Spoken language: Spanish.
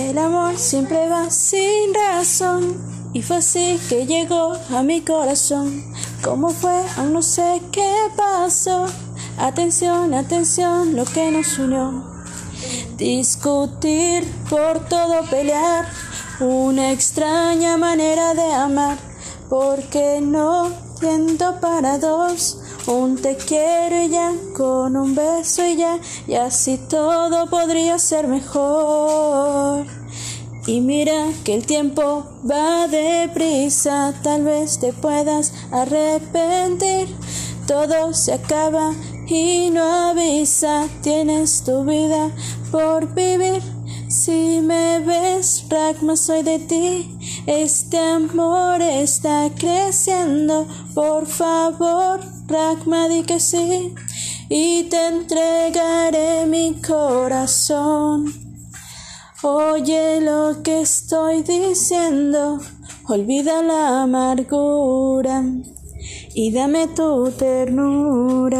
El amor siempre va sin razón y fue así que llegó a mi corazón. ¿Cómo fue? Aún no sé qué pasó. Atención, atención, lo que nos unió. Discutir, por todo pelear, una extraña manera de amar, porque no tiendo para dos. Un te quiero y ya, con un beso y ya, y así todo podría ser mejor. Y mira que el tiempo va deprisa, tal vez te puedas arrepentir. Todo se acaba y no avisa, tienes tu vida por vivir. Si me ves, Ragma, soy de ti. Este amor está creciendo. Por favor, Ragma, di que sí. Y te entregaré mi corazón. Oye lo que estoy diciendo. Olvida la amargura y dame tu ternura.